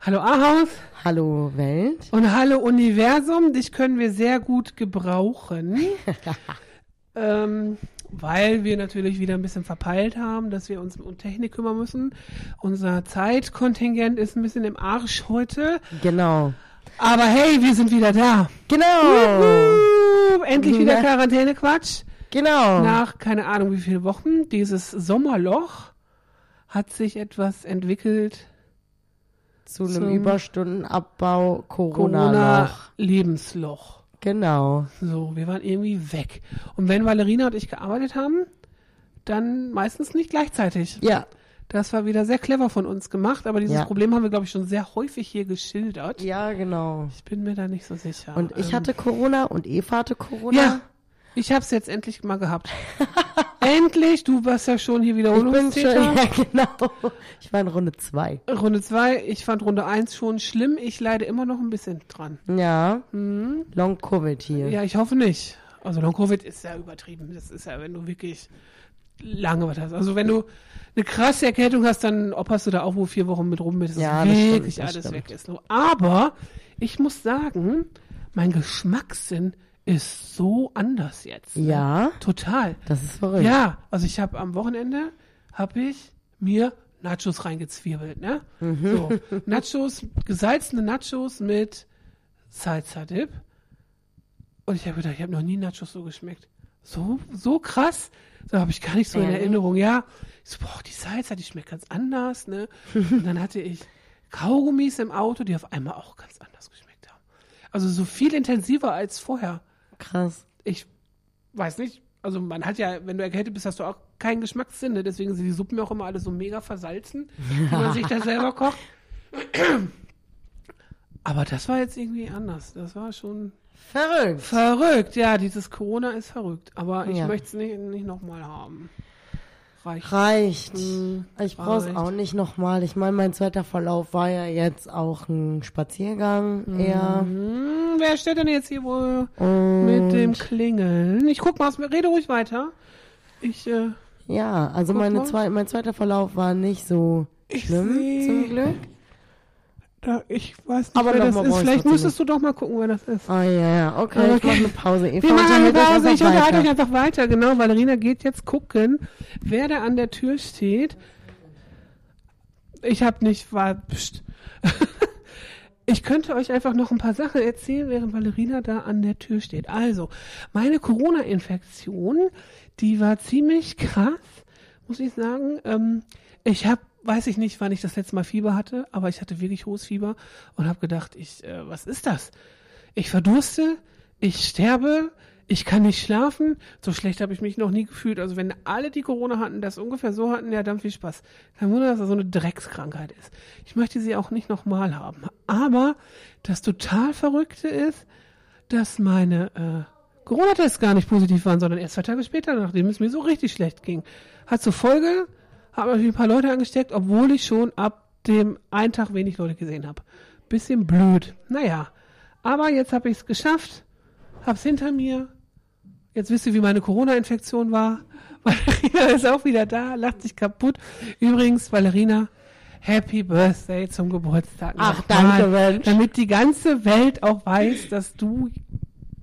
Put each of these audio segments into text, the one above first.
Hallo Ahaus. Hallo Welt. Und hallo Universum. Dich können wir sehr gut gebrauchen. ähm, weil wir natürlich wieder ein bisschen verpeilt haben, dass wir uns um Technik kümmern müssen. Unser Zeitkontingent ist ein bisschen im Arsch heute. Genau. Aber hey, wir sind wieder da. Genau. Uh, endlich wieder. Quarantäne-Quatsch. Genau. Nach keine Ahnung wie viele Wochen. Dieses Sommerloch hat sich etwas entwickelt. Zu einem Überstundenabbau Corona-Loch. Corona-Lebensloch. Genau. So, wir waren irgendwie weg. Und wenn Valerina und ich gearbeitet haben, dann meistens nicht gleichzeitig. Ja. Das war wieder sehr clever von uns gemacht, aber dieses Ja. Problem haben wir, glaube ich, schon sehr häufig hier geschildert. Ja, genau. Ich bin mir da nicht so sicher. Und ich Ähm, hatte Corona und Eva hatte Corona. Ja, ich habe es jetzt endlich mal gehabt. endlich, du warst ja schon hier Ich bin schon, ja, genau. Ich war in Runde zwei. Runde 2, ich fand Runde 1 schon schlimm. Ich leide immer noch ein bisschen dran. Ja. Long Covid hier. Ja, ich hoffe nicht. Also Long Covid ist ja übertrieben. Das ist ja, wenn du wirklich lange was hast. Also wenn du eine krasse Erkältung hast, dann opferst du da auch wohl vier Wochen mit rum, bis Ja, stimmt, wirklich das alles stimmt. weg ist. Aber ich muss sagen, mein Geschmackssinn ist so anders jetzt. ne? Ja. Total. Das ist verrückt. Ja, also ich habe am Wochenende habe ich mir Nachos reingezwirbelt, ne? Mhm. So, Nachos, gesalzene Nachos mit Salsa Dip. Und ich habe gedacht, ich habe noch nie Nachos so geschmeckt. So, so krass. So habe ich gar nicht so in? Erinnerung. Ja, ich so, boah, die Salsa, die schmeckt ganz anders, ne? Und dann hatte ich Kaugummis im Auto, die auf einmal auch ganz anders geschmeckt haben. Also so viel intensiver als vorher Krass. ich weiß nicht, also man hat ja, wenn du erkältet bist, hast du auch keinen Geschmackssinn, ne? deswegen sind die Suppen ja auch immer alle so mega versalzen, wie man sich das selber kocht. Aber das war jetzt irgendwie anders. Das war schon Verrückt. verrückt. Ja, dieses Corona ist verrückt. Aber ich Ja. möchte es nicht, nicht nochmal haben. Reicht. Reicht. Hm, Ich brauch's reicht. auch nicht nochmal. Ich meine, mein zweiter Verlauf war ja jetzt auch ein Spaziergang eher. Hm, wer steht denn jetzt hier wohl Und mit dem Klingeln? Ich guck mal, rede ruhig weiter. Ich, äh, ja, also meine mal. zwei, mein zweiter Verlauf war nicht so Ich schlimm, zum Glück. Da, ich weiß nicht, Aber wer das ist. ich Vielleicht müsstest du doch mal gucken, wer das ist. Ah ja, ja, okay, Aber ich mache okay. eine Pause. Eva, Wir machen eine Pause. Ich unterhalte euch einfach weiter. Genau, Valerina geht jetzt gucken, wer da an der Tür steht. Ich habe nicht, war. Ich könnte euch einfach noch ein paar Sachen erzählen, während Valerina da an der Tür steht. Also, meine Corona-Infektion, die war ziemlich krass, muss ich sagen. Ähm, ich habe, weiß ich nicht, wann ich das letzte Mal Fieber hatte, aber ich hatte wirklich hohes Fieber und habe gedacht, ich, äh, was ist das? Ich verdurste, ich sterbe, ich kann nicht schlafen. So schlecht habe ich mich noch nie gefühlt. Also wenn alle, die Corona hatten, das ungefähr so hatten, ja, dann viel Spaß. Kein Wunder, dass das so eine Dreckskrankheit ist. Ich möchte sie auch nicht nochmal haben. Aber das total Verrückte ist, dass meine äh, Corona-Tests gar nicht positiv waren, sondern erst zwei Tage später, nachdem es mir so richtig schlecht ging. Hat zur Folge, habe natürlich ein paar Leute angesteckt, obwohl ich schon ab dem einen Tag wenig Leute gesehen habe. Bisschen blöd. Naja, aber jetzt habe ich es geschafft, hab's hinter mir. Jetzt wisst ihr, wie meine Corona-Infektion war. Valerina ist auch wieder da, lacht sich kaputt. Übrigens, Valerina, Happy Birthday zum Geburtstag. Ach, nochmal, danke, Mensch. Damit die ganze Welt auch weiß, dass du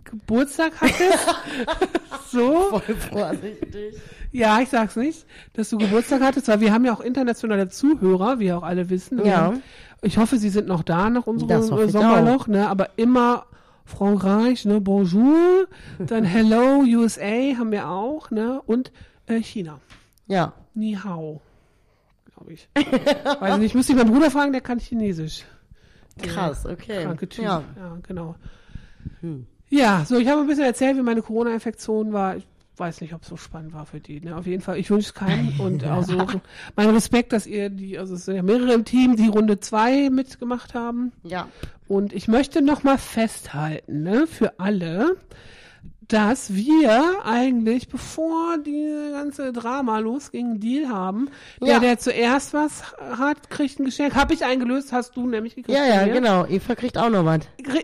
Geburtstag hattest. so. Voll vorsichtig. Ja, ich sag's nicht, dass du Geburtstag hattest, weil wir haben ja auch internationale Zuhörer, wie auch alle wissen. Ja. Ich hoffe, sie sind noch da nach unserem Sommerloch, ne? Aber immer Frankreich, ne? Bonjour, dann Hello USA haben wir auch, ne? Und äh, China. Ja. Ni hao, glaube ich. Weiß nicht, müsste ich meinen Bruder fragen, der kann Chinesisch. Der Krass, okay. Kranke Typ. Ja. Ja, genau. Ja, so, ich habe ein bisschen erzählt, wie meine Corona-Infektion war. Ich weiß nicht, ob es so spannend war für die. Ne? Auf jeden Fall, ich wünsche es keinem und also mein Respekt, dass ihr die, also es sind ja mehrere im Team, die Runde zwei mitgemacht haben. Ja. Und ich möchte noch mal festhalten, ne, für alle, dass wir eigentlich, bevor die ganze Drama losging, einen Deal haben. Der, Ja. der zuerst was hat, kriegt ein Geschenk. Hab ich eingelöst, hast du nämlich gekriegt. Ja, ja, genau. Eva kriegt auch noch was.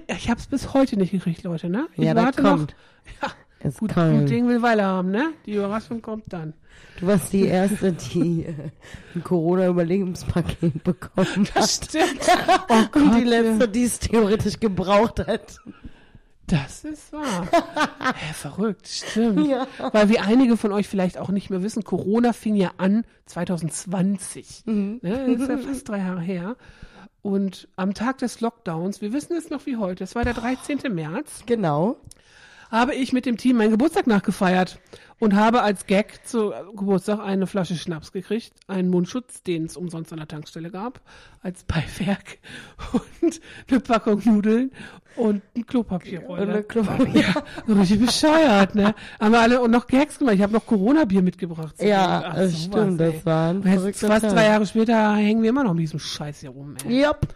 Ich hab's bis heute nicht gekriegt, Leute, ne? Ich Ja, warte kommt. noch. Ja, Es gut, kommt. gut Ding will Weile haben, ne? Die Überraschung kommt dann. Du warst die Erste, die äh, ein Corona-Überlebenspaket bekommen hat. Stimmt. Und die Gott, Letzte, die es theoretisch gebraucht hat. Das ist wahr. Hä, verrückt, stimmt. Ja. Weil wie einige von euch vielleicht auch nicht mehr wissen, Corona fing ja an 2020. Mhm. Ne, das ist ja fast drei Jahre her. Und am Tag des Lockdowns, wir wissen es noch wie heute, es war der 13. März, Genau. Habe ich mit dem Team meinen Geburtstag nachgefeiert und habe als Gag zu Geburtstag eine Flasche Schnaps gekriegt, einen Mundschutz, den es umsonst an der Tankstelle gab, als Beiwerk und eine Packung Nudeln und ein Klopapierrolle. Klopapier. Ja, so richtig bescheuert, ne? Haben wir alle und noch Gags gemacht. Ich habe noch Corona-Bier mitgebracht. Ja, Ach, das stimmt. ey. Das war ein Und jetzt verrückter fast drei Jahre später hängen wir immer noch mit diesem Scheiß hier rum, ey. Yep.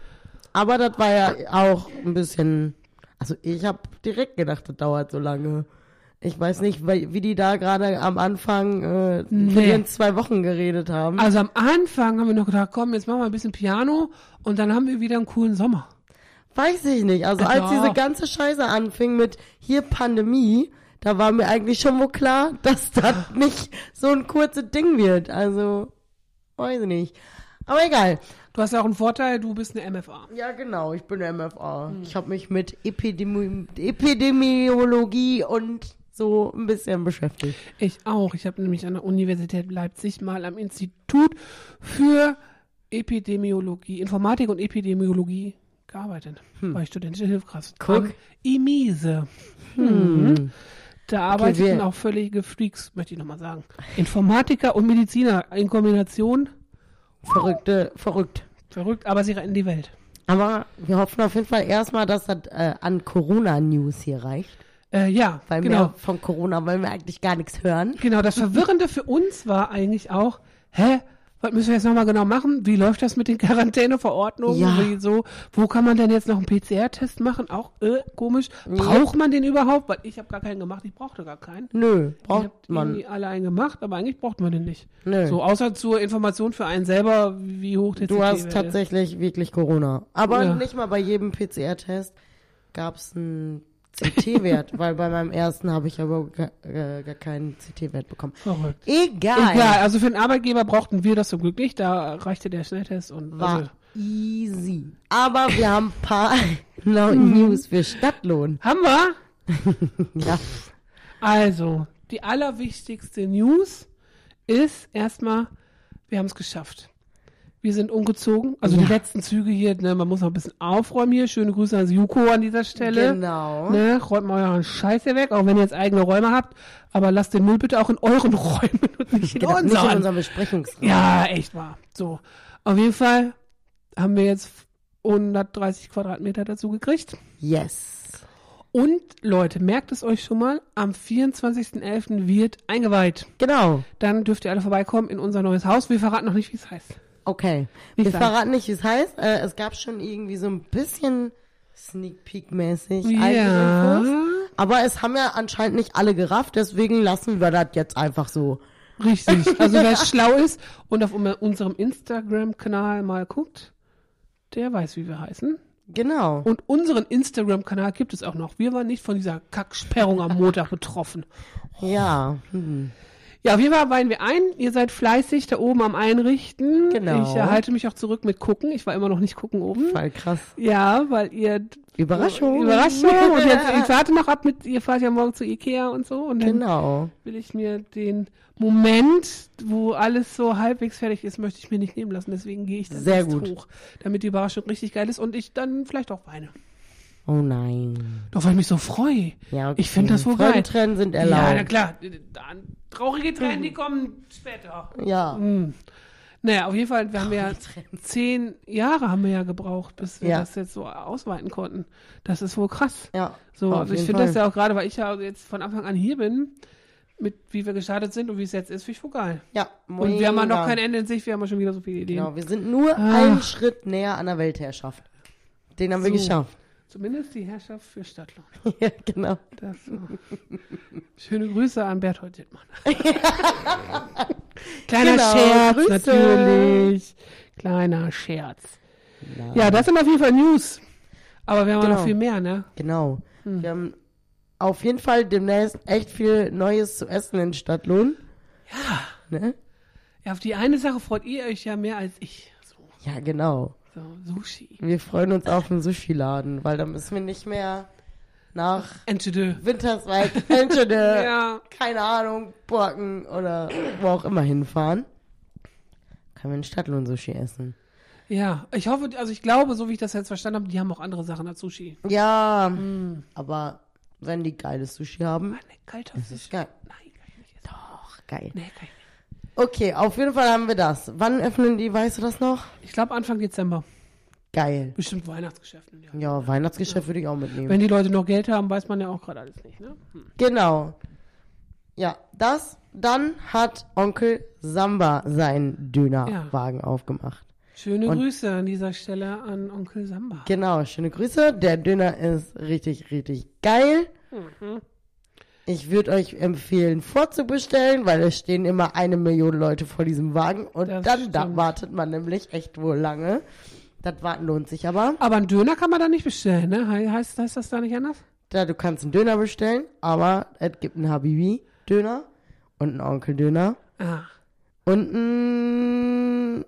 Aber das war ja auch ein bisschen. Also ich habe direkt gedacht, das dauert so lange. Ich weiß nicht, wie die da gerade am Anfang äh, Nee. zwei Wochen geredet haben. Also am Anfang haben wir noch gedacht, komm, jetzt machen wir ein bisschen Piano und dann haben wir wieder einen coolen Sommer. Weiß ich nicht. Also Ja. als diese ganze Scheiße anfing mit hier Pandemie, da war mir eigentlich schon wohl klar, dass das nicht so ein kurzes Ding wird. Also, weiß ich nicht. Aber egal. Du hast ja auch einen Vorteil, du bist eine MFA. Ja, genau, ich bin MFA. Ich habe mich mit Epidemi Epidemiologie und so ein bisschen beschäftigt. Ich auch. Ich habe nämlich an der Universität Leipzig mal am Institut für Epidemiologie, Informatik und Epidemiologie gearbeitet. War ich studentische Hilfskraft. Hm. Guck. Am IMISE. Hm. Da arbeiteten wir- auch völlige Freaks, möchte ich nochmal sagen. Informatiker und Mediziner in Kombination. Verrückte, verrückt. Verrückt, aber sie retten die Welt. Aber wir hoffen auf jeden Fall erstmal, dass das äh, an Corona-News hier reicht. Äh, ja, Weil genau. von Corona wollen wir eigentlich gar nichts hören. Genau, das Verwirrende für uns war eigentlich auch, hä, was müssen wir jetzt nochmal genau machen? Wie läuft das mit den Quarantäneverordnungen? Ja. Wie so, wo kann man denn jetzt noch einen PCR-Test machen? Auch äh, komisch. Braucht man den überhaupt? Weil ich habe gar keinen gemacht, ich brauchte gar keinen. Nö, Ich braucht habe man. irgendwie alle einen gemacht, aber eigentlich braucht man den nicht. Nö. So, außer zur Information für einen selber, wie hoch der Du hast ist. tatsächlich wirklich Corona. Aber Ja. nicht mal bei jedem PCR-Test gab es einen CT-Wert, weil bei meinem ersten habe ich aber gar, äh, gar keinen CT-Wert bekommen. Verrückt. Egal. Egal, also für den Arbeitgeber brauchten wir das zum Glück nicht, da reichte der Schnelltest und War also, easy. Aber wir haben ein paar Mhm. News für Stadtlohn. haben wir? Ja. Also, die allerwichtigste News ist erstmal, wir haben es geschafft. Wir sind umgezogen. Also die Ja. letzten Züge hier, ne, man muss noch ein bisschen aufräumen hier. Schöne Grüße an Juko an dieser Stelle. Genau. Ne, räumt mal euren Scheiß hier weg, auch wenn ihr jetzt eigene Räume habt. Aber lasst den Müll bitte auch in euren Räumen und nicht in Genau, nicht in unseren. unserem Besprechungsraum. Ja, echt wahr. So. Auf jeden Fall haben wir jetzt 130 Quadratmeter dazu gekriegt. Yes. Und Leute, merkt es euch schon mal, am 24.11. wird eingeweiht. Genau. Dann dürft ihr alle vorbeikommen in unser neues Haus. Wir verraten noch nicht, wie es heißt. Okay. Nicht Wir verraten nicht, wie es heißt. Äh, es gab schon irgendwie so ein bisschen Sneak Peek-mäßig Ja. Infos. Aber es haben ja anscheinend nicht alle gerafft, deswegen lassen wir das jetzt einfach so. Richtig. Also wer schlau ist und auf unserem Instagram-Kanal mal guckt, der weiß, wie wir heißen. Genau. Und unseren Instagram-Kanal gibt es auch noch. Wir waren nicht von dieser Kacksperrung am Montag betroffen. Ja. Hm. Ja, auf jeden Fall weihen wir ein. Ihr seid fleißig da oben am Einrichten. Genau. Ich äh, halte mich auch zurück mit gucken. Ich war immer noch nicht gucken oben. Voll krass. Ja, weil ihr Überraschung. Überraschung. Und jetzt, ich warte noch ab mit, ihr fahrt ja morgen zu Ikea und so. Und dann Genau. will ich mir den Moment, wo alles so halbwegs fertig ist, möchte ich mir nicht nehmen lassen. Deswegen gehe ich dann Sehr gut. hoch, damit die Überraschung richtig geil ist und ich dann vielleicht auch weine. Oh nein. Doch, weil ich mich so freue. Ja, okay. Ich finde das wohl geil. Freudentränen sind Ja, na erlaubt. Klar. Traurige Tränen, die kommen später. Ja. Naja, auf jeden Fall, wir haben ja zehn Jahre haben wir ja gebraucht, bis wir Ja. das jetzt so ausweiten konnten. Das ist wohl krass. Ja. So, auf also ich finde das ja auch gerade, weil ich ja jetzt von Anfang an hier bin, mit wie wir gestartet sind und wie es jetzt ist, finde ich voll geil. Ja, Und wir haben ja noch kein Ende in sich, wir haben ja schon wieder so viele Ideen. Genau, wir sind nur Ah. einen Schritt näher an der Weltherrschaft. Den haben wir So. geschafft. Zumindest die Herrschaft für Stadtlohn. ja, genau. Das, so. Schöne Grüße an Berthold Dittmann. Kleiner Genau, Scherz, Grüße. natürlich. Kleiner Scherz. Ja, das sind auf jeden Fall News. Aber wir haben Genau. noch viel mehr, ne? Genau. Hm. Wir haben auf jeden Fall demnächst echt viel Neues zu essen in Stadtlohn. Ja. Ne? Ja, auf die eine Sache freut ihr euch ja mehr als ich. So, Ja, genau. So Sushi. Wir freuen uns auf den Sushi-Laden, weil da müssen wir nicht mehr nach Entschede. Winterswijk, Enschede, Ja. keine Ahnung, Borken oder wo auch immer hinfahren. Können wir in Stadtlohn Sushi essen. Ja, ich hoffe, also ich glaube, so wie ich das jetzt verstanden habe, die haben auch andere Sachen als Sushi. Ja, Hm. aber wenn die geiles Sushi haben, kalter das Fisch. ist geil. Nein, kann ich nicht essen. Doch, geil. Nee, kann ich nicht. Okay, auf jeden Fall haben wir das. Wann öffnen die, weißt du das noch? Ich glaube Anfang Dezember. Geil. Bestimmt Weihnachtsgeschäfte. Ja. Ja, Weihnachtsgeschäft würde ich auch mitnehmen. Wenn die Leute noch Geld haben, weiß man ja auch gerade alles nicht, ne? Hm. Genau. Ja, das, dann hat Onkel Samba seinen Dönerwagen aufgemacht. Schöne Und- Grüße an dieser Stelle an Onkel Samba. Genau, schöne Grüße. Der Döner ist richtig, richtig geil. Mhm. Ich würde euch empfehlen, vorzubestellen, weil es stehen immer eine Million Leute vor diesem Wagen und Das dann da wartet man nämlich echt wohl lange. Das Warten lohnt sich aber. Aber einen Döner kann man da nicht bestellen, ne? He- Heißt, heißt das da nicht anders? Da, du kannst einen Döner bestellen, aber es gibt einen Habibi-Döner und einen Onkel-Döner Ah. und einen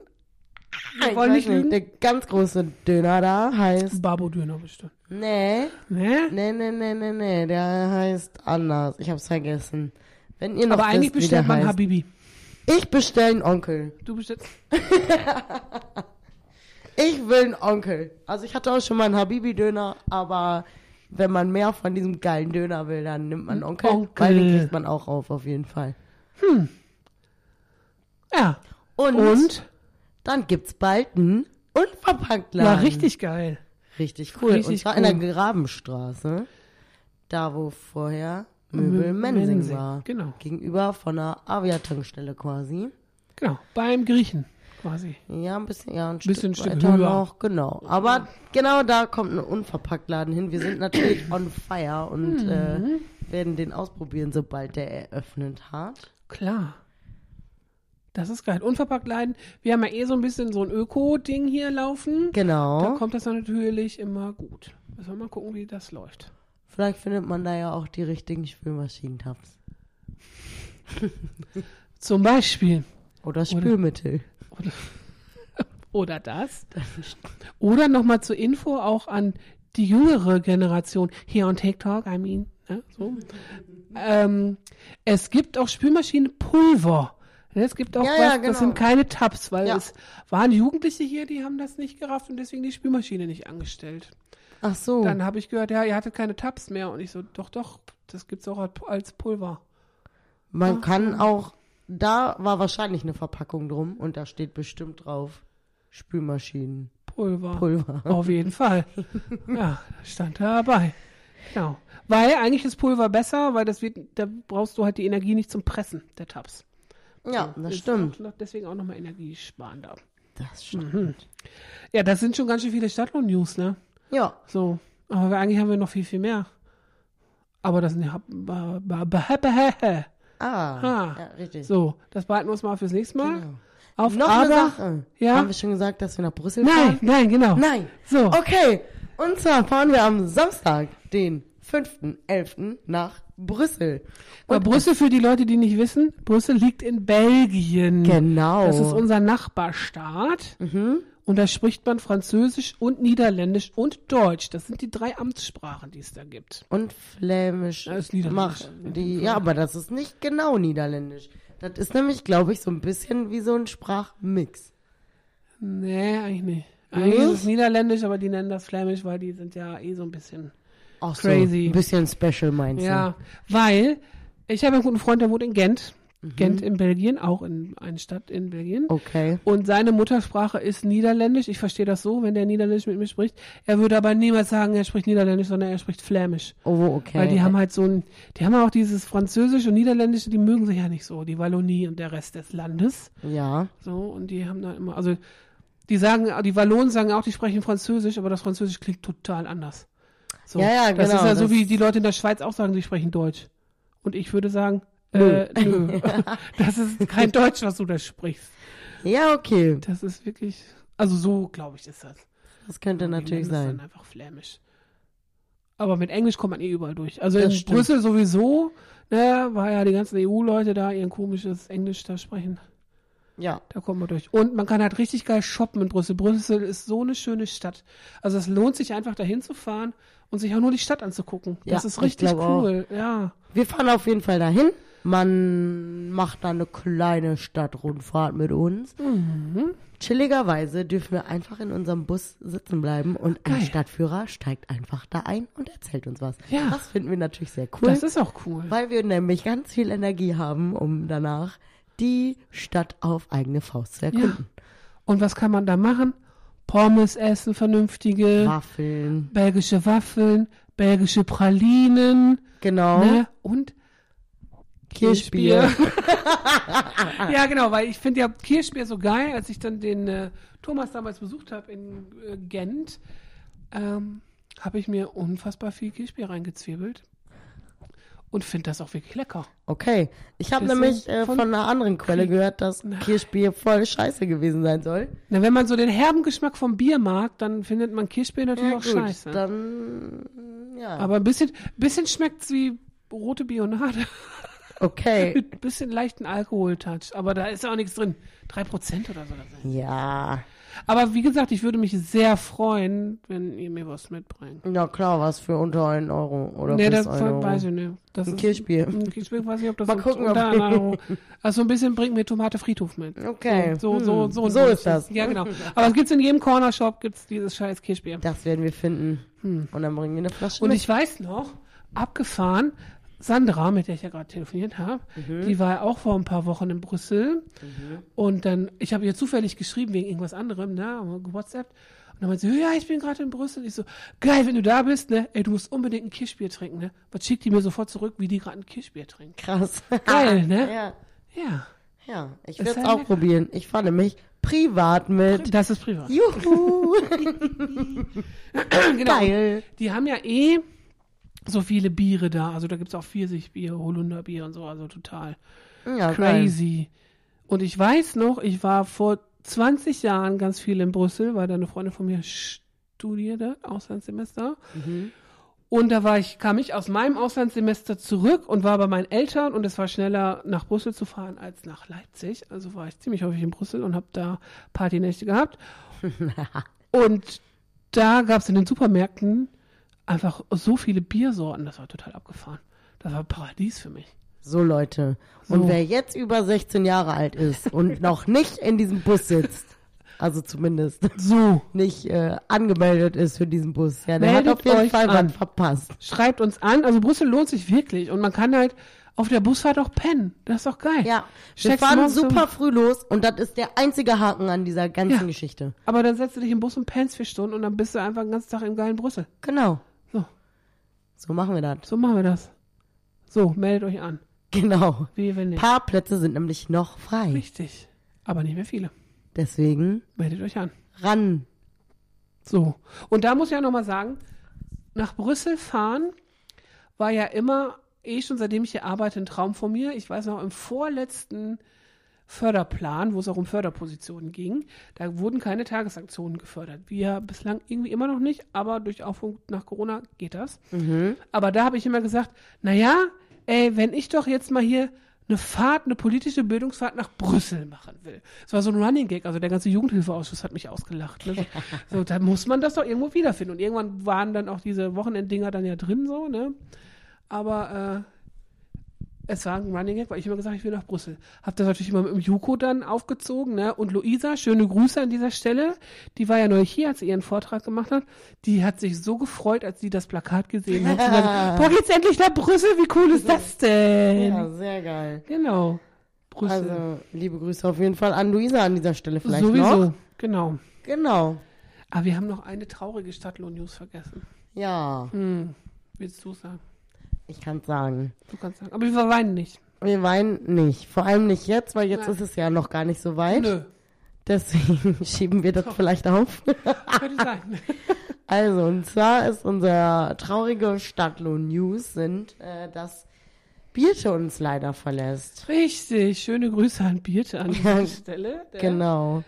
Wir wollen nicht lügen. der ganz große Döner da heißt. Babo-Döner bestimmt. Nee, Ne? nee, nee, nee, nee, nee, der heißt anders. Ich hab's vergessen. Wenn ihr noch Aber eigentlich wisst, der bestellt man heißt. Habibi. Ich bestell einen Onkel. Du bestellst. Ich will einen Onkel. Also ich hatte auch schon mal einen Habibi-Döner, aber wenn man mehr von diesem geilen Döner will, dann nimmt man einen Onkel. Onkel. Weil den kriegt man auch auf, auf jeden Fall. Ja. Und, Und? Dann gibt's bald einen Unverpacktladen. War richtig geil. Richtig cool. Richtig Und zwar cool. in der Grabenstraße. Da, wo vorher Möbel Mensing Mensing, war. genau. Gegenüber von einer Avia-Tankstelle quasi. Genau. Beim Griechen quasi. Ja, ein bisschen, ja, ein Bisschen Stück Stück höher. noch, genau. Aber genau da kommt ein Unverpacktladen hin. Wir sind natürlich on fire und Mhm. äh, werden den ausprobieren, sobald der eröffnet hat. Klar. Das ist geil. Unverpackt leiden. Wir haben ja eh so ein bisschen so ein Öko-Ding hier laufen. Da Genau. kommt das dann natürlich immer gut. Müssen wir mal gucken, wie das läuft. Vielleicht findet man da ja auch die richtigen Spülmaschinentabs. Zum Beispiel. Oder Spülmittel. Oder das. Oder nochmal zur Info auch an die jüngere Generation hier on TikTok, I mean, ne, so. ähm, es gibt auch Spülmaschinenpulver. Ne, Es gibt auch Ja, was, ja, das genau. sind keine Tabs, weil Ja. es waren Jugendliche hier, die haben das nicht gerafft und deswegen die Spülmaschine nicht angestellt. Ach so. Dann habe ich gehört, ja, ihr hattet keine Tabs mehr und ich so, doch, doch, das gibt's auch als- Pulver. Man kann auch, da war wahrscheinlich eine Verpackung drum und da steht bestimmt drauf Spülmaschinen. Pulver. Pulver. Auf jeden Fall. Ja, stand da dabei. Genau. Weil eigentlich ist Pulver besser, weil das wird, da brauchst du halt die Energie nicht zum Pressen der Tabs. Ja, das Ist stimmt. Auch deswegen auch nochmal energiesparender. Das stimmt. Mhm. Ja, das sind schon ganz schön viele Stadtlohn-News, ne? Ja, So. Aber eigentlich haben wir noch viel, viel mehr. Aber das sind ja. ah, Ah. ja, richtig. So, das behalten wir uns mal fürs nächste Mal. Genau. Auf Noch aber, eine Sache. Ja? Haben wir schon gesagt, dass wir nach Brüssel Nein, fahren? nein, genau. Nein. So. Okay. Und zwar fahren wir am Samstag, den 5.11. nach Brüssel. Weil Brüssel, für die Leute, die nicht wissen, Brüssel liegt in Belgien. Genau. Das ist unser Nachbarstaat. Und da spricht man Französisch und Niederländisch und Deutsch. Das sind die drei Amtssprachen, die es da gibt. Und Flämisch. Das ist Niederländisch. Die, ja, aber das ist nicht genau Niederländisch. Das ist nämlich, glaube ich, so ein bisschen wie so ein Sprachmix. Nee, eigentlich nicht. Eigentlich ist es Niederländisch, aber die nennen das Flämisch, weil die sind ja eh so ein bisschen. Auch Crazy. so ein bisschen special, meinst Ja, weil ich habe einen guten Freund, der wohnt in Gent. Gent in Belgien, auch in eine Stadt in Belgien. Okay. Und seine Muttersprache ist Niederländisch. Ich verstehe das so, wenn der Niederländisch mit mir spricht. Er würde aber niemals sagen, er spricht Niederländisch, sondern er spricht Flämisch. Oh, okay. Weil die haben halt so ein, die haben auch dieses Französische und Niederländische, die mögen sich ja nicht so, die Wallonie und der Rest des Landes. ja. So, und die haben da immer, also die sagen, die Wallonen sagen auch, die sprechen Französisch, aber das Französisch klingt total anders. So, Ja, ja, Das genau, ist ja so, das- wie die Leute in der Schweiz auch sagen, sie sprechen Deutsch. Und ich würde sagen, äh, nö. das ist kein Deutsch, was du da sprichst. Ja, okay. Das ist wirklich, also so, glaube ich, ist das. Das könnte Die natürlich nennen es sein. dann einfach flämisch. Aber mit Englisch kommt man eh überall durch. Also Das in stimmt. Brüssel sowieso, ne, weil ja die ganzen EU-Leute da ihren komisches Englisch da sprechen. Ja. Da kommt man durch. Und man kann halt richtig geil shoppen in Brüssel. Brüssel ist so eine schöne Stadt. Also es lohnt sich einfach dahin zu fahren und sich auch nur die Stadt anzugucken. Das Ja, ist ich richtig glaub auch. cool. Ja. Wir fahren auf jeden Fall dahin. Man macht dann eine kleine Stadtrundfahrt mit uns. Mhm. Chilligerweise dürfen wir einfach in unserem Bus sitzen bleiben und ein Geil. Stadtführer steigt einfach da ein und erzählt uns was. Ja. Das finden wir natürlich sehr cool, Das ist auch cool. weil wir nämlich ganz viel Energie haben, um danach die Stadt auf eigene Faust zu erkunden. Und was kann man da machen? Pommes essen, vernünftige, Waffeln, belgische Waffeln, belgische Pralinen, genau. ne? Und Kirschbier. ja, genau, weil ich finde ja Kirschbier so geil, als ich dann den äh, Thomas damals besucht habe in äh, Gent, ähm, habe ich mir unfassbar viel Kirschbier reingezwiebelt und finde das auch wirklich lecker. Okay, ich habe nämlich äh, von- von einer anderen Quelle gehört, dass Kirschbier voll scheiße gewesen sein soll. Na, wenn man so den herben Geschmack vom Bier mag, dann findet man Kirschbier natürlich auch scheiße. dann ja. Aber ein bisschen, bisschen schmeckt's wie rote Bionade. okay. Mit ein bisschen leichten Alkoholtouch. Aber da ist ja auch nichts drin. Drei Prozent oder so. Ja, Aber wie gesagt, ich würde mich sehr freuen, wenn ihr mir was mitbringt. na klar, was für unter einen Euro oder Nee, bis das ein Euro. weiß ich nicht. Das Ein ist- Kirschbier. Ein Kirschbier, weiß nicht, ob das Mal so gucken, ob- unter einen Euro. Also ein bisschen bringt mir Tomate Friedhof mit. Okay. So, so, Hm. so, So ist das. Ja, genau. Aber es gibt's in jedem Cornershop, gibt's dieses scheiß Kirschbier. Das werden wir finden. Und dann bringen wir eine Flasche Und mit. ich weiß noch, abgefahren, Sandra, mit der ich ja gerade telefoniert habe, Mhm. die war ja auch vor ein paar Wochen in Brüssel. Und dann, ich habe ihr zufällig geschrieben wegen irgendwas anderem, ne, WhatsApp. Und dann meinte sie, ja, ich bin gerade in Brüssel. Ich so, geil, wenn du da bist, ne, ey, du musst unbedingt ein Kirschbier trinken, ne. Was schickt die mir sofort zurück, wie die gerade ein Kirschbier trinkt. Krass. Geil, ne? Ja. Ja, Ja, ich Ist werde es halt auch lecker. probieren. Ich fahre nämlich privat mit. das ist privat. Juhu. genau. Geil. Die haben ja eh so viele Biere da. Also da gibt's auch Pfirsichbier, Holunderbier und so, also total. Ja, geil. crazy. Und ich weiß noch, ich war vor 20 Jahren ganz viel in Brüssel, weil da eine Freundin von mir studierte, Auslandssemester. Mhm. Und da war ich, kam ich aus meinem Auslandssemester zurück und war bei meinen Eltern und es war schneller nach Brüssel zu fahren als nach Leipzig. Also war ich ziemlich häufig in Brüssel und habe da Partynächte gehabt. und da gab es in den Supermärkten einfach so viele Biersorten, das war total abgefahren. Das war Paradies für mich. So, Leute. Und So. wer jetzt über 16 Jahre alt ist und noch nicht in diesem Bus sitzt, also zumindest So. nicht äh, angemeldet ist für diesen Bus, ja, der Meldet hat auf jeden Fall was verpasst. schreibt uns an. Also Brüssel lohnt sich wirklich und man kann halt auf der Busfahrt auch pennen. Das ist doch geil. Ja, wir fahren super früh los und das ist der einzige Haken an dieser ganzen Ja. Geschichte. Aber dann setzt du dich im Bus und pennst vier Stunden und dann bist du einfach den ganzen Tag im geilen Brüssel. Genau. So. Machen wir das. So machen wir das. So, meldet euch an. Genau. Wie wenn nicht. Parkplätze sind nämlich noch frei. Richtig. Aber nicht mehr viele. Deswegen Meldet euch an. ran. So. Und da muss ich auch nochmal sagen, nach Brüssel fahren war ja immer, eh schon seitdem ich hier arbeite, ein Traum von mir. Ich weiß noch, im vorletzten Förderplan, wo es auch um Förderpositionen ging, da wurden keine Tagesaktionen gefördert. Wir bislang irgendwie immer noch nicht, aber durch Aufruf nach Corona geht das. Aber da habe ich immer gesagt, naja, ey, wenn ich doch jetzt mal hier eine Fahrt, eine politische Bildungsfahrt nach Brüssel machen will. Das war so ein Running Gag, also der ganze Jugendhilfeausschuss hat mich ausgelacht. Ne? So, da muss man das doch irgendwo wiederfinden. Und irgendwann waren dann auch diese Wochenenddinger dann ja drin so, ne? Aber äh, es war ein Running Gag, weil ich immer gesagt habe, ich will nach Brüssel. Hab das natürlich immer mit dem Juko dann aufgezogen, ne? Und Luisa, schöne Grüße an dieser Stelle. Die war ja neu hier, als sie ihren Vortrag gemacht hat. Die hat sich so gefreut, als sie das Plakat gesehen hat. Sie sagt, boah, geht's endlich nach Brüssel? Wie cool ist das denn? Ja, sehr geil. Genau. Brüssel. Also, liebe Grüße auf jeden Fall an Luisa an dieser Stelle vielleicht Sowieso, noch. genau. Genau. Aber wir haben noch eine traurige Stadtlohn-News vergessen. Ja, Hm. Willst du sagen? Ich kann sagen. Du kannst sagen. Aber wir weinen nicht. Wir weinen nicht. Vor allem nicht jetzt, weil jetzt Nein. ist es ja noch gar nicht so weit. Nö. Deswegen schieben wir das vielleicht auf. Könnte sein. Also, und zwar ist unser traurige Stadtlohn-News sind, äh, dass Birte uns leider verlässt. Richtig. Schöne Grüße an Birte an dieser Stelle. Genau.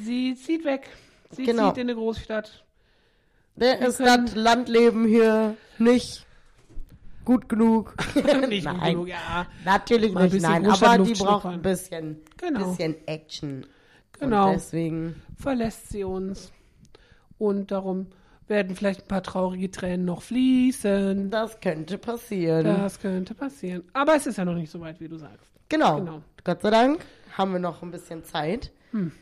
Sie zieht weg. Sie Genau. zieht in eine Großstadt. Der ist das Landleben hier nicht gut genug. Nicht gut Nein, genug, ja. natürlich Mal nicht, nein. Aber Großstadtluft die braucht ein bisschen, Genau. bisschen Action. Genau. Und deswegen, Verlässt sie uns. Und darum werden vielleicht ein paar traurige Tränen noch fließen. das könnte passieren. Das könnte passieren. Aber es ist ja noch nicht so weit, wie du sagst. Genau. Genau. Gott sei Dank haben wir noch ein bisschen Zeit. Und,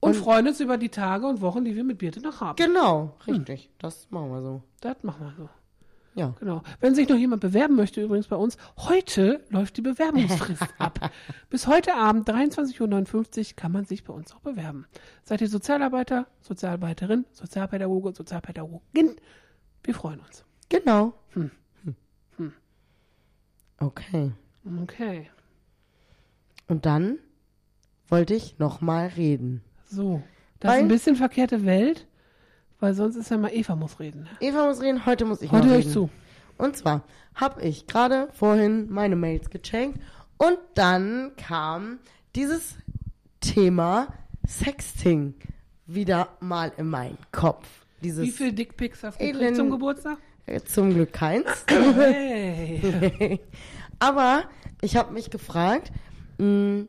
Und- freuen uns über die Tage und Wochen, die wir mit Birte noch haben. Genau, Hm. richtig. Das machen wir so. Das machen wir so. Ja. Genau. Wenn sich noch jemand bewerben möchte, übrigens bei uns, heute läuft die Bewerbungsfrist ab. Bis heute Abend, 23.59 Uhr, kann man sich bei uns auch bewerben. Seid ihr Sozialarbeiter, Sozialarbeiterin, Sozialpädagoge, Sozialpädagogin? Wir freuen uns. Genau. Hm. Okay. Okay. Und dann wollte ich nochmal reden. So. Das ist Weil- ein bisschen verkehrte Welt, weil sonst ist ja mal Eva muss reden. Eva muss reden, heute muss ich Heute mal reden. ich zu. Und zwar habe ich gerade vorhin meine Mails gecheckt und dann kam dieses Thema Sexting wieder mal in meinen Kopf. Dieses Wie viele Dickpics hast du zum Geburtstag? äh, zum Glück keins. Hey. Aber ich habe mich gefragt, mh,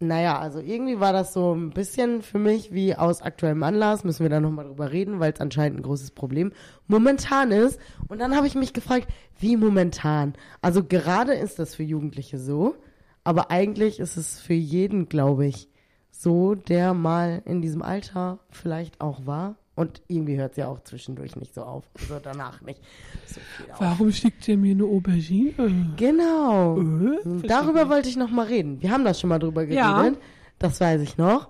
naja, also irgendwie war das so ein bisschen für mich wie aus aktuellem Anlass, müssen wir da nochmal drüber reden, weil es anscheinend ein großes Problem momentan ist. Und dann habe ich mich gefragt, wie momentan? Also gerade ist das für Jugendliche so, aber eigentlich ist es für jeden, glaube ich, so, der mal in diesem Alter vielleicht auch war. Und irgendwie hört es ja auch zwischendurch nicht so auf. Also danach nicht so. Warum schickt ihr mir eine Aubergine? Genau. Äh? Verstehe Darüber wollte ich noch mal reden. Wir haben da schon mal drüber geredet. Ja. Das weiß ich noch.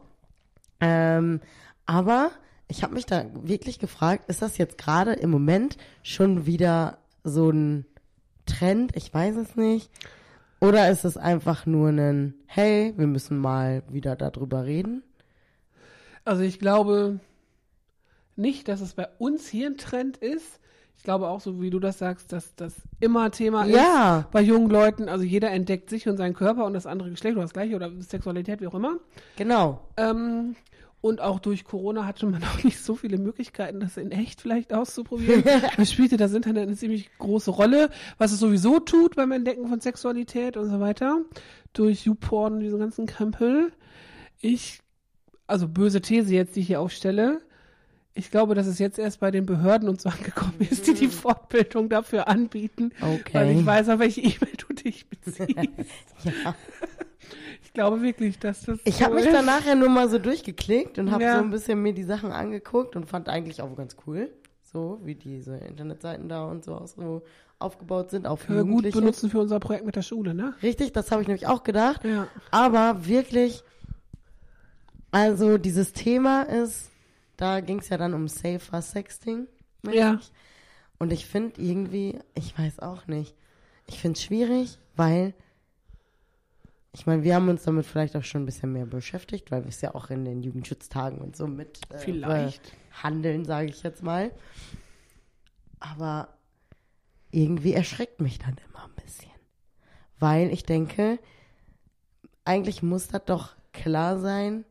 Ähm, aber ich habe mich da wirklich gefragt, ist das jetzt gerade im Moment schon wieder so ein Trend? Ich weiß es nicht. Oder ist es einfach nur ein, hey, wir müssen mal wieder darüber reden? Also ich glaube nicht, dass es bei uns hier ein Trend ist. Ich glaube auch, so wie du das sagst, dass das immer Thema Ja. ist bei jungen Leuten. Also jeder entdeckt sich und seinen Körper und das andere Geschlecht oder das gleiche oder Sexualität, wie auch immer. Genau. Ähm, und auch durch Corona hatte man auch nicht so viele Möglichkeiten, das in echt vielleicht auszuprobieren. da spielte das Internet eine ziemlich große Rolle, was es sowieso tut beim Entdecken von Sexualität und so weiter. Durch YouPorn und diesen ganzen Krempel. Ich, also böse These jetzt, die ich hier aufstelle. Ich glaube, dass es jetzt erst bei den Behörden und so angekommen ist, die die Fortbildung dafür anbieten. Okay. Weil ich weiß, auf welche E-Mail du dich beziehst. Ja. Ich glaube wirklich, dass das Ich so habe mich dann nachher nur mal so durchgeklickt und habe Ja. so ein bisschen mir die Sachen angeguckt und fand eigentlich auch ganz cool, so wie diese Internetseiten da und so, auch so aufgebaut sind, auch für Können wir gut Jugendliche. benutzen für unser Projekt mit der Schule, ne? Richtig, das habe ich nämlich auch gedacht. Ja. Aber wirklich, also dieses Thema ist, da ging es ja dann um Safer Sexting. Ja. ich. Und ich finde irgendwie, ich weiß auch nicht, ich finde es schwierig, weil ich meine, wir haben uns damit vielleicht auch schon ein bisschen mehr beschäftigt, weil wir es ja auch in den Jugendschutztagen und so mit äh, Vielleicht. handeln, sage ich jetzt mal. Aber irgendwie erschreckt mich dann immer ein bisschen. Weil ich denke, eigentlich muss das doch klar sein,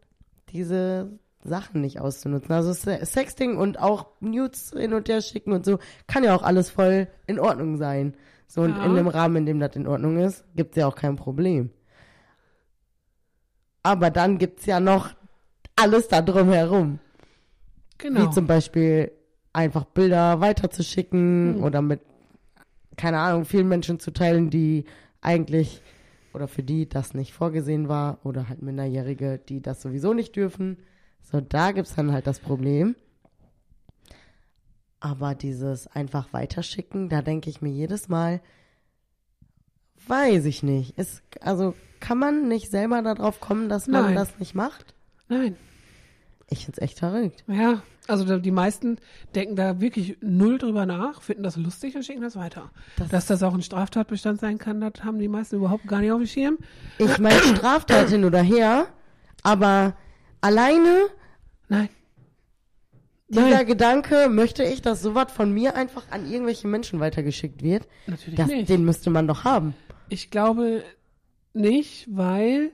diese Sachen nicht auszunutzen. Also Se- Sexting und auch Nudes hin und her schicken und so, kann ja auch alles voll in Ordnung sein. So, und Ja. in dem Rahmen, in dem das in Ordnung ist, gibt's ja auch kein Problem. Aber dann gibt's ja noch alles da drumherum. Genau. Wie zum Beispiel einfach Bilder weiterzuschicken Hm. oder mit, keine Ahnung, vielen Menschen zu teilen, die eigentlich oder für die das nicht vorgesehen war oder halt Minderjährige, die das sowieso nicht dürfen. So, da gibt's dann halt das Problem. Aber dieses einfach weiterschicken, da denke ich mir jedes Mal, Weiß ich nicht. Es, also kann man nicht selber darauf kommen, dass man Nein. das nicht macht? Nein. Ich find's echt verrückt. Ja, also die meisten denken da wirklich null drüber nach, finden das lustig und schicken das weiter. Das- Dass das auch ein Straftatbestand sein kann, das haben die meisten überhaupt gar nicht auf dem Schirm. Ich meine Straftat hin oder her, aber alleine Nein. dieser Nein, Gedanke, möchte ich, dass sowas von mir einfach an irgendwelche Menschen weitergeschickt wird, natürlich das, nicht. den müsste man doch haben. Ich glaube nicht, weil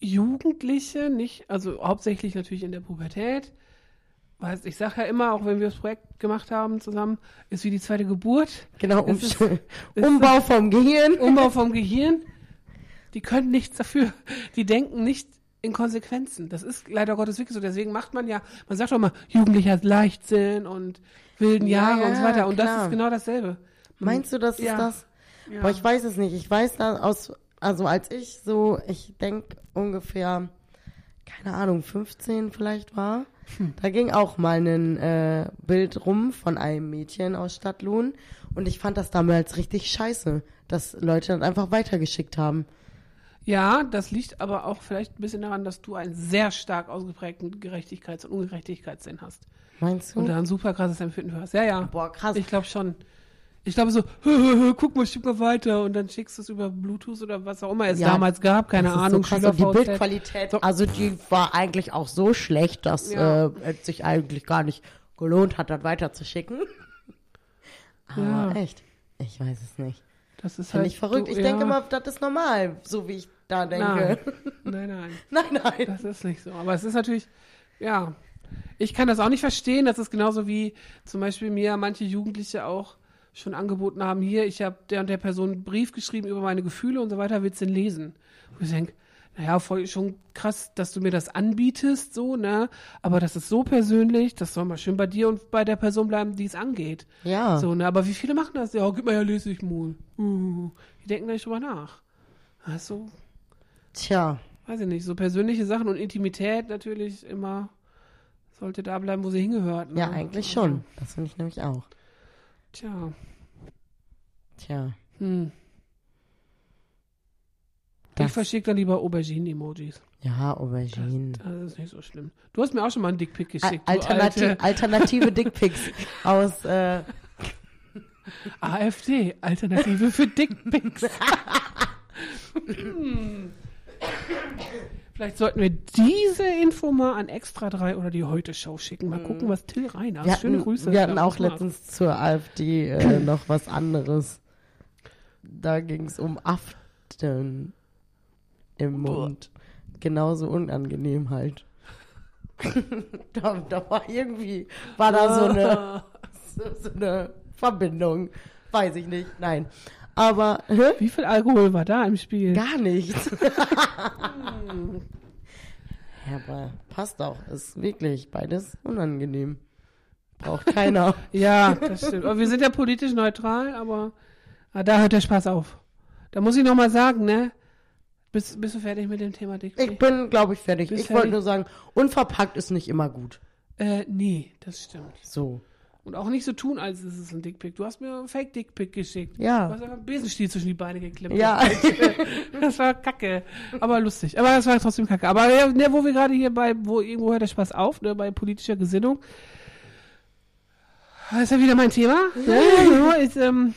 Jugendliche nicht, also hauptsächlich natürlich in der Pubertät, weil ich sage ja immer, auch wenn wir das Projekt gemacht haben zusammen, ist wie die zweite Geburt, Genau, um, ist- ist Umbau vom Gehirn. Umbau vom Gehirn. Die können nichts dafür. Die denken nicht in Konsequenzen. Das ist leider Gottes wirklich so. Deswegen macht man ja, man sagt doch mal, Jugendlicher Leichtsinn und wilden Ja, Jahre und so ja, weiter. Und das klar. ist genau dasselbe. Meinst du, das ist Ja. das? Ja. Boah, ich weiß es nicht. Ich weiß da aus, also als ich so, ich denke ungefähr, keine Ahnung, 15 vielleicht war, Hm. da ging auch mal ein äh, Bild rum von einem Mädchen aus Stadtlohn und ich fand das damals richtig scheiße, dass Leute das einfach weitergeschickt haben. Ja, das liegt aber auch vielleicht ein bisschen daran, dass du einen sehr stark ausgeprägten Gerechtigkeits- und Ungerechtigkeitssinn hast. Meinst du? Und da ein super krasses Empfinden für hast. Ja, ja. Boah, krass. Ich glaube schon. Ich glaube so, hö, hö, hö, guck mal, schick mal weiter und dann schickst du es über Bluetooth oder was auch immer es Ja, damals gab, keine Ahnung, so krass. Die. Bildqualität, So. also die war eigentlich auch so schlecht, dass Ja. äh, es sich eigentlich gar nicht gelohnt hat, das weiterzuschicken. Aber Ja. echt, ich weiß es nicht. Das ist Finde halt ich verrückt. du- Ich denke immer, das ist normal, so wie ich da denke. Nein. Nein, nein, nein. nein. das ist nicht so. Aber es ist natürlich, ja, ich kann das auch nicht verstehen. Das ist genauso wie zum Beispiel mir manche Jugendliche auch schon angeboten haben, hier, ich habe der und der Person einen Brief geschrieben über meine Gefühle und so weiter, willst du den lesen? Wo ich denke, naja, voll schon krass, dass du mir das anbietest, so, ne? Aber das ist so persönlich, das soll mal schön bei dir und bei der Person bleiben, die es angeht. Ja. So, ne? Aber wie viele machen das? Ja, gib mal ja, lese ich mal. Uh, die denken da nicht drüber nach. Also, Tja. weiß ich nicht, so persönliche Sachen und Intimität natürlich immer sollte da bleiben, wo sie hingehört. Ne? Ja, eigentlich schon. Das finde ich nämlich auch. Tja, Tja. hm. Das- Ich verschicke dann lieber Auberginen-Emojis. Ja, Aubergine. Das ist nicht so schlimm. Du hast mir auch schon mal einen Dickpick Al- geschickt. du Alternativ, alte alternative Dickpics aus äh, AfD, Alternative für Dickpics. Vielleicht sollten wir diese Info mal an Extra 3 oder die Heute-Show schicken. Mal gucken, was Till Reiners. Wir Schöne hatten, Grüße. wir hatten auch letztens zur AfD äh, noch was anderes. Da ging es um Aften im Mund. Genauso unangenehm halt. da, da war irgendwie, war da so eine, so, so eine Verbindung. Weiß ich nicht, nein. Aber, hä? Wie viel Alkohol war da im Spiel? Gar nichts. ja, aber passt auch. Ist wirklich beides unangenehm. Braucht keiner. Ja, das stimmt. Aber wir sind ja politisch neutral, aber ah, da hört der Spaß auf. Da muss ich nochmal sagen, ne? Bist, bist du fertig mit dem Thema Ich Dickpick? bin, glaube ich, fertig. Bist ich wollte nur sagen, unverpackt ist nicht immer gut. Äh, nee, das stimmt. So. Und auch nicht so tun, als ist es ein Dickpick. Du hast mir einen Fake-Dickpick geschickt. Ja. Du hast einfach einen Besenstiel zwischen die Beine geklemmt. Ja. Das war kacke. Aber lustig. Aber das war trotzdem kacke. Aber ja, ne, wo wir gerade hier bei, wo irgendwo hört der Spaß auf, ne, bei politischer Gesinnung. Das ist ja wieder mein Thema. Ne? Genau, ist, ähm,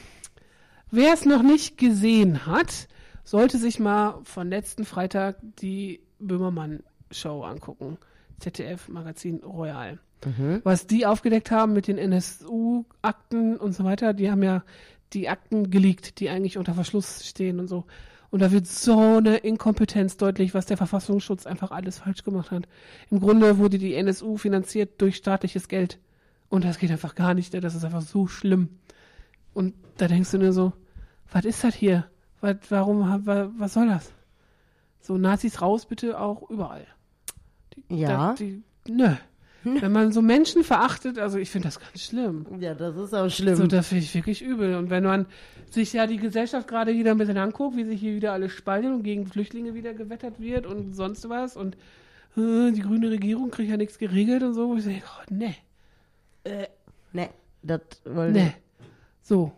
wer es noch nicht gesehen hat, sollte sich mal von letzten Freitag die Böhmermann-Show angucken. ZDF Magazin Royal was die aufgedeckt haben mit den NSU-Akten und so weiter, die haben ja die Akten geleakt, die eigentlich unter Verschluss stehen und so. Und da wird so eine Inkompetenz deutlich, was der Verfassungsschutz einfach alles falsch gemacht hat. Im Grunde wurde die NSU finanziert durch staatliches Geld. Und das geht einfach gar nicht, das ist einfach so schlimm. Und da denkst du nur so, was ist das hier? Was, warum, was soll das? So, Nazis raus bitte auch überall. Die, Ja. Da, die, nö. Wenn man so Menschen verachtet, also ich finde das ganz schlimm. Ja, das ist auch schlimm. So, das finde ich wirklich übel. Und wenn man sich ja die Gesellschaft gerade wieder ein bisschen anguckt, wie sich hier wieder alles spaltet und gegen Flüchtlinge wieder gewettert wird und sonst was und äh, die grüne Regierung kriegt ja nichts geregelt und so, wo ich denke, oh, nee, ne, das wollte nee. So.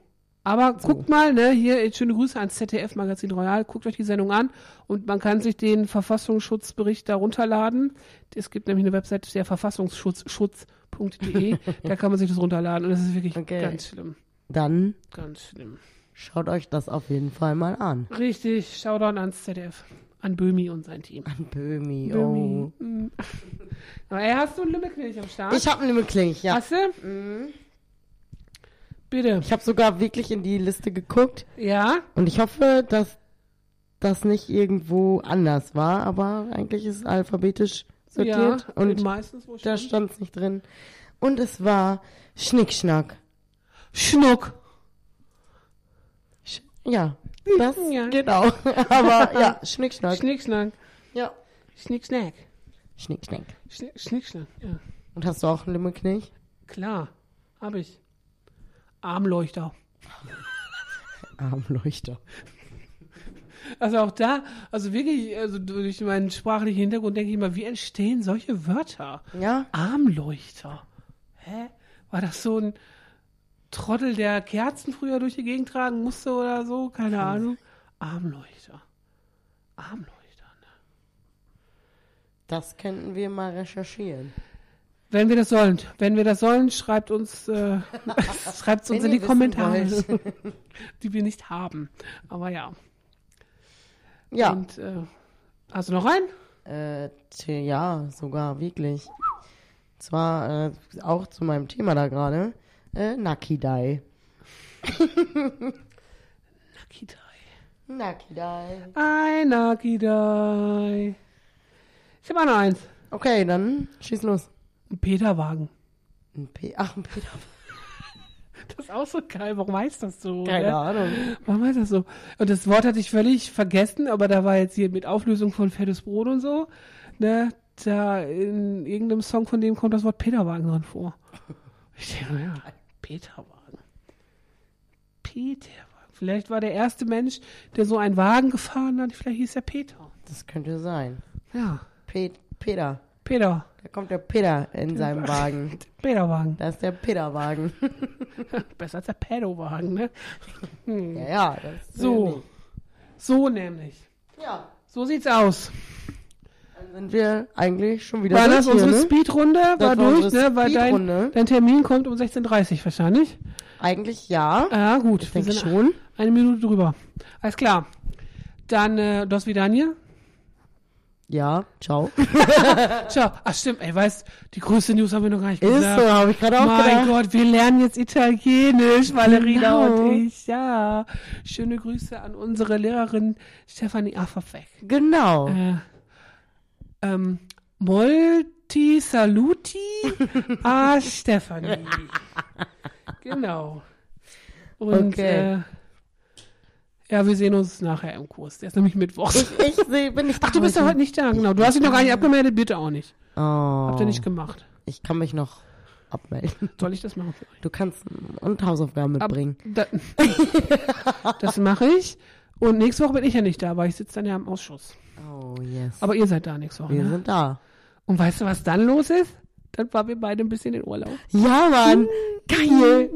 Aber guckt mal, ne, hier schöne Grüße ans ZDF Magazin Royal. Guckt euch die Sendung an und man kann sich den Verfassungsschutzbericht da runterladen. Es gibt nämlich eine Website, der Verfassungsschutz.de. da kann man sich das runterladen und das ist wirklich Okay. ganz schlimm. Dann Ganz schlimm. schaut euch das auf jeden Fall mal an. Richtig, Shoutout ans ZDF. An Böhmi und sein Team. An Böhmi, Böhmi. oh. Mm. Aber ey, hast du einen Limmerknilch am Start? Ich habe eine Klinch, ja. Hast du? Bitte. Ich habe sogar wirklich in die Liste geguckt Ja? und ich hoffe, dass das nicht irgendwo anders war, aber eigentlich ist es alphabetisch sortiert ja, und meistens wo da stand es nicht drin. Und es war Schnickschnack. Schnuck. Sch ja, das Ja. genau. aber ja, Schnickschnack. Schnickschnack. ja. Schnickschnack. Schnickschnack. Schnick, Schnickschnack, ja. Und hast du auch einen Limmerknilch? Klar, hab ich. Armleuchter. Armleuchter. Also auch da, also wirklich, also durch meinen sprachlichen Hintergrund denke ich immer, wie entstehen solche Wörter? Ja? Armleuchter. Hä? War das so ein Trottel, der Kerzen früher durch die Gegend tragen musste oder so? Keine Ahnung. Armleuchter. Armleuchter. Ne? Das könnten wir mal recherchieren. Wenn wir das sollen, wenn wir das sollen, schreibt uns, äh, schreibt es uns in die Kommentare, die wir nicht haben. Aber ja. Ja. Und äh, hast du noch einen? Äh, ja, sogar, wirklich. Zwar äh, auch zu meinem Thema da gerade. Äh, Nakidai. Nakidai. Nakidai. Ein Nakidai. Ich habe auch noch eins. Okay, dann schieß los. Ein Peterwagen. Ein P Ach, ein Peter. Das ist auch so geil. Warum heißt das so? Keine ne? Ahnung. Warum heißt das so? Und das Wort hatte ich völlig vergessen, aber da war jetzt hier mit Auflösung von fettes Brot und so, ne, da in irgendeinem Song von dem kommt das Wort Peterwagen drin vor. Ich denke, ja, Peterwagen. Peterwagen. Vielleicht war der erste Mensch, der so einen Wagen gefahren hat, vielleicht hieß er Peter. Das könnte sein. Ja, Pet Peter. Peter. Da kommt der Peter in seinem Wagen. Peterwagen. Da ist der Peterwagen. Besser als der Pedowagen, ne? ja, ja, das So. So nämlich. Ja, So sieht's aus. dann sind wir eigentlich schon wieder War durch das hier, unsere ne? Speedrunde? Das War durch, ne? Weil dein, dein Termin kommt um 16.30 Uhr wahrscheinlich. Eigentlich ja. Ja, gut. Ich wir denke sind schon. Eine Minute drüber. Alles klar. Dann, äh, das wieder hier. Ja, ciao. Ciao. Ach stimmt, ey, weißt, die größte News haben wir noch gar nicht Ist gesagt. so, habe ich gerade auch Mein gedacht. Gott, wir lernen jetzt Italienisch, Valerina Genau. und ich. Ja. Schöne Grüße an unsere Lehrerin Stefanie Affafek. Genau. Äh, ähm, Molti Saluti a Stefanie. genau. Und Okay. äh, ja, wir sehen uns nachher im Kurs. Der ist nämlich Mittwoch. Ich sehe, bin ich Ach, du bist ja heute nicht da, genau. Du hast dich noch gar nicht abgemeldet, bitte auch nicht. Oh, Habt ihr nicht gemacht. ich kann mich noch abmelden. Soll ich das machen? Du kannst und Hausaufgaben Ab- mitbringen. Da, das mache ich. Und nächste Woche bin ich ja nicht da, weil ich sitze dann ja im Ausschuss. Oh, yes. Aber ihr seid da nächste Woche. wir Ne? sind da. Und weißt du, was dann los ist? Dann fahren wir beide ein bisschen in Urlaub. Ja, Mann. Geil.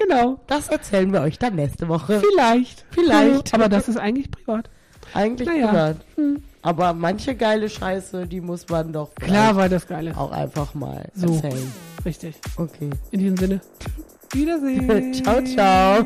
Genau. Das erzählen wir euch dann nächste Woche. Vielleicht. Vielleicht. Aber das ist eigentlich privat. Eigentlich Naja. privat. Aber manche geile Scheiße, die muss man doch Klar war das Geile. auch einfach mal So. erzählen. Richtig. Okay. In diesem Sinne. Wiedersehen. ciao, ciao.